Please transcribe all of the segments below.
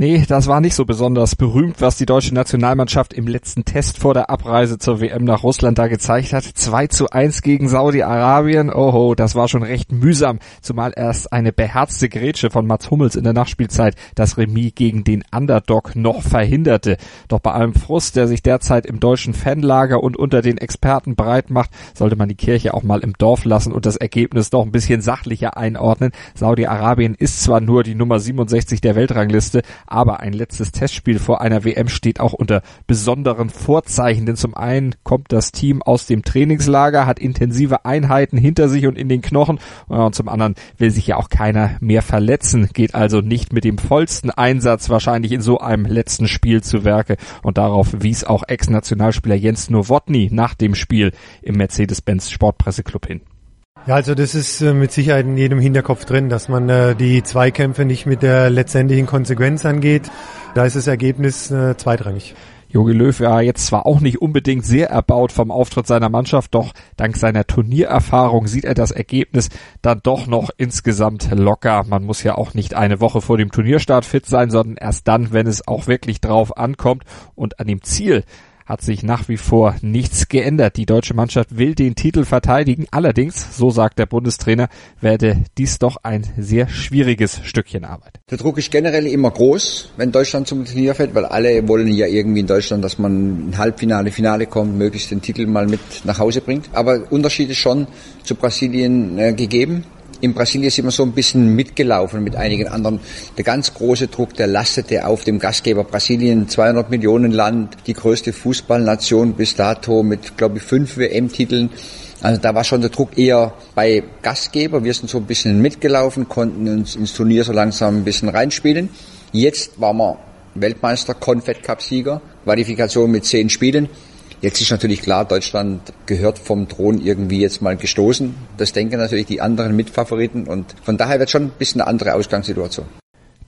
Nee, das war nicht so besonders berühmt, was die deutsche Nationalmannschaft im letzten Test vor der Abreise zur WM nach Russland da gezeigt hat. 2 zu 1 gegen Saudi-Arabien. Oho, das war schon recht mühsam, zumal erst eine beherzte Grätsche von Mats Hummels in der Nachspielzeit das Remis gegen den Underdog noch verhinderte. Doch bei allem Frust, der sich derzeit im deutschen Fanlager und unter den Experten breit macht, sollte man die Kirche auch mal im Dorf lassen und das Ergebnis doch ein bisschen sachlicher einordnen. Saudi-Arabien ist zwar nur die Nummer 67 der Weltrangliste, aber ein letztes Testspiel vor einer WM steht auch unter besonderen Vorzeichen, denn zum einen kommt das Team aus dem Trainingslager, hat intensive Einheiten hinter sich und in den Knochen und zum anderen will sich ja auch keiner mehr verletzen, geht also nicht mit dem vollsten Einsatz wahrscheinlich in so einem letzten Spiel zu Werke und darauf wies auch Ex-Nationalspieler Jens Nowotny nach dem Spiel im Mercedes-Benz Sportpresseclub hin. Ja, also das ist äh, mit Sicherheit in jedem Hinterkopf drin, dass man äh, die Zweikämpfe nicht mit der letztendlichen Konsequenz angeht. Da ist das Ergebnis äh, zweitrangig. Jogi Löw war jetzt zwar auch nicht unbedingt sehr erbaut vom Auftritt seiner Mannschaft, doch dank seiner Turniererfahrung sieht er das Ergebnis dann doch noch insgesamt locker. Man muss ja auch nicht eine Woche vor dem Turnierstart fit sein, sondern erst dann, wenn es auch wirklich drauf ankommt und an dem Ziel hat sich nach wie vor nichts geändert. Die deutsche Mannschaft will den Titel verteidigen. Allerdings, so sagt der Bundestrainer, werde dies doch ein sehr schwieriges Stückchen Arbeit. Der Druck ist generell immer groß, wenn Deutschland zum Turnier fällt, weil alle wollen ja irgendwie in Deutschland, dass man ein Halbfinale, Finale kommt, möglichst den Titel mal mit nach Hause bringt. Aber Unterschied ist schon zu Brasilien äh, gegeben in Brasilien sind wir so ein bisschen mitgelaufen mit einigen anderen. Der ganz große Druck, der lastete auf dem Gastgeber Brasilien, 200 Millionen Land, die größte Fußballnation bis dato mit, glaube ich, fünf WM-Titeln. Also da war schon der Druck eher bei Gastgeber. Wir sind so ein bisschen mitgelaufen, konnten uns ins Turnier so langsam ein bisschen reinspielen. Jetzt waren wir Weltmeister, Confed Cup Sieger, Qualifikation mit zehn Spielen. Jetzt ist natürlich klar, Deutschland gehört vom Thron irgendwie jetzt mal gestoßen. Das denken natürlich die anderen Mitfavoriten und von daher wird schon ein bisschen eine andere Ausgangssituation.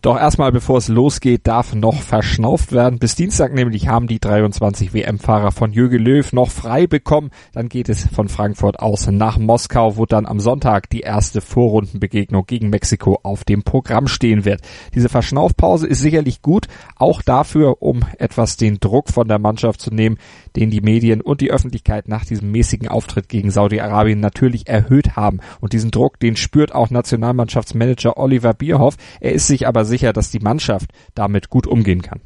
Doch erstmal, bevor es losgeht, darf noch verschnauft werden. Bis Dienstag nämlich haben die 23 WM-Fahrer von Jürgen Löw noch frei bekommen. Dann geht es von Frankfurt aus nach Moskau, wo dann am Sonntag die erste Vorrundenbegegnung gegen Mexiko auf dem Programm stehen wird. Diese Verschnaufpause ist sicherlich gut, auch dafür, um etwas den Druck von der Mannschaft zu nehmen, den die Medien und die Öffentlichkeit nach diesem mäßigen Auftritt gegen Saudi-Arabien natürlich erhöht haben. Und diesen Druck, den spürt auch Nationalmannschaftsmanager Oliver Bierhoff. Er ist sich aber sicher, dass die Mannschaft damit gut umgehen kann.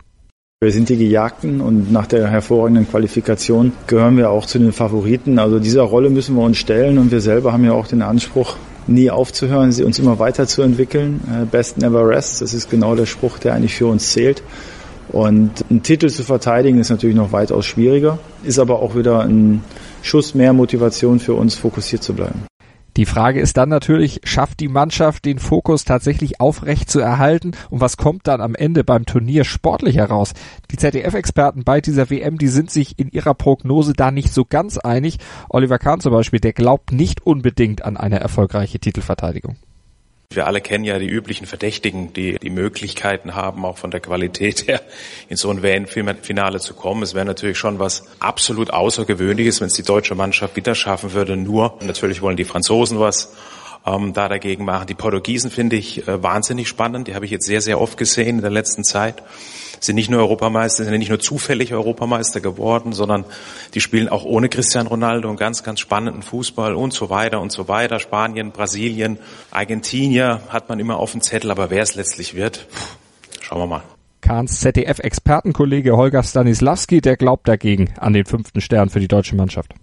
Wir sind die Gejagten und nach der hervorragenden Qualifikation gehören wir auch zu den Favoriten. Also dieser Rolle müssen wir uns stellen und wir selber haben ja auch den Anspruch, nie aufzuhören, uns immer weiterzuentwickeln. Äh, Best never rest, das ist genau der Spruch, der eigentlich für uns zählt. Und einen Titel zu verteidigen ist natürlich noch weitaus schwieriger, ist aber auch wieder ein Schuss mehr Motivation für uns, fokussiert zu bleiben. Die Frage ist dann natürlich, schafft die Mannschaft den Fokus tatsächlich aufrecht zu erhalten und was kommt dann am Ende beim Turnier sportlich heraus? Die ZDF-Experten bei dieser WM, die sind sich in ihrer Prognose da nicht so ganz einig. Oliver Kahn zum Beispiel, der glaubt nicht unbedingt an eine erfolgreiche Titelverteidigung. Wir alle kennen ja die üblichen Verdächtigen, die die Möglichkeiten haben, auch von der Qualität her in so ein WM-Finale zu kommen. Es wäre natürlich schon was absolut Außergewöhnliches, wenn es die deutsche Mannschaft wieder schaffen würde. Nur natürlich wollen die Franzosen was ähm, da dagegen machen. Die Portugiesen finde ich äh, wahnsinnig spannend. Die habe ich jetzt sehr, sehr oft gesehen in der letzten Zeit sind nicht nur Europameister, sind nicht nur zufällig Europameister geworden, sondern die spielen auch ohne Cristiano Ronaldo einen ganz, ganz spannenden Fußball und so weiter und so weiter. Spanien, Brasilien, Argentinier hat man immer auf dem Zettel, aber wer es letztlich wird, schauen wir mal. Kahns ZDF-Expertenkollege Holger Stanislawski, der glaubt dagegen an den fünften Stern für die deutsche Mannschaft.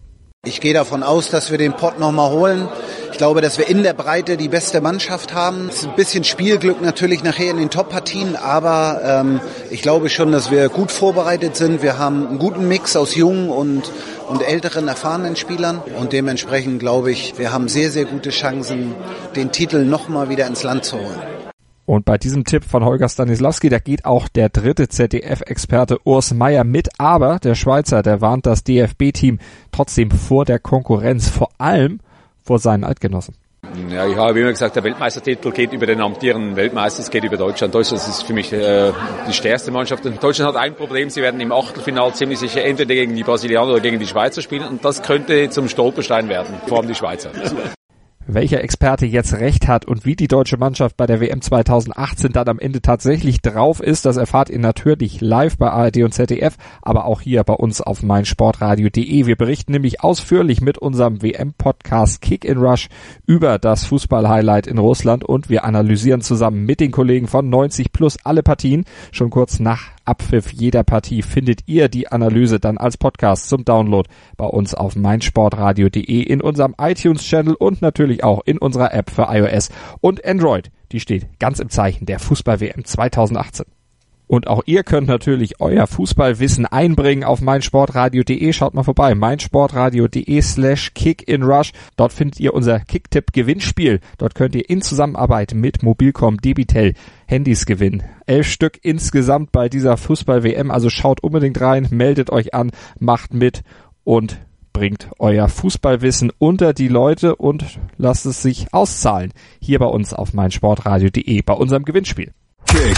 Ich gehe davon aus, dass wir den Pott nochmal holen. Ich glaube, dass wir in der Breite die beste Mannschaft haben. Es ist ein bisschen Spielglück natürlich nachher in den Top-Partien, aber ähm, ich glaube schon, dass wir gut vorbereitet sind. Wir haben einen guten Mix aus jungen und, und älteren, erfahrenen Spielern und dementsprechend glaube ich, wir haben sehr, sehr gute Chancen, den Titel nochmal wieder ins Land zu holen. Und bei diesem Tipp von Holger Stanislawski, da geht auch der dritte ZDF-Experte Urs Meier mit, aber der Schweizer, der warnt das DFB-Team trotzdem vor der Konkurrenz, vor allem vor seinen Eidgenossen. Ja, ich habe immer gesagt, der Weltmeistertitel geht über den amtierenden Weltmeister, es geht über Deutschland. Deutschland ist für mich äh, die stärkste Mannschaft. Und Deutschland hat ein Problem, sie werden im Achtelfinal ziemlich sicher entweder gegen die Brasilianer oder gegen die Schweizer spielen und das könnte zum Stolperstein werden, vor allem die Schweizer welcher Experte jetzt recht hat und wie die deutsche Mannschaft bei der WM 2018 dann am Ende tatsächlich drauf ist, das erfahrt ihr natürlich live bei ARD und ZDF, aber auch hier bei uns auf meinsportradio.de. Wir berichten nämlich ausführlich mit unserem WM-Podcast Kick in Rush über das Fußball-Highlight in Russland und wir analysieren zusammen mit den Kollegen von 90 plus alle Partien. Schon kurz nach Abpfiff jeder Partie findet ihr die Analyse dann als Podcast zum Download bei uns auf meinsportradio.de in unserem iTunes-Channel und natürlich auch in unserer App für iOS und Android. Die steht ganz im Zeichen der Fußball-WM 2018. Und auch ihr könnt natürlich euer Fußballwissen einbringen auf meinsportradio.de. Schaut mal vorbei. meinsportradio.de slash kickinrush. Dort findet ihr unser Kicktipp Gewinnspiel. Dort könnt ihr in Zusammenarbeit mit Mobilcom Debitel Handys gewinnen. Elf Stück insgesamt bei dieser Fußball-WM. Also schaut unbedingt rein, meldet euch an, macht mit und bringt euer Fußballwissen unter die Leute und lasst es sich auszahlen. Hier bei uns auf meinsportradio.de bei unserem Gewinnspiel. Kick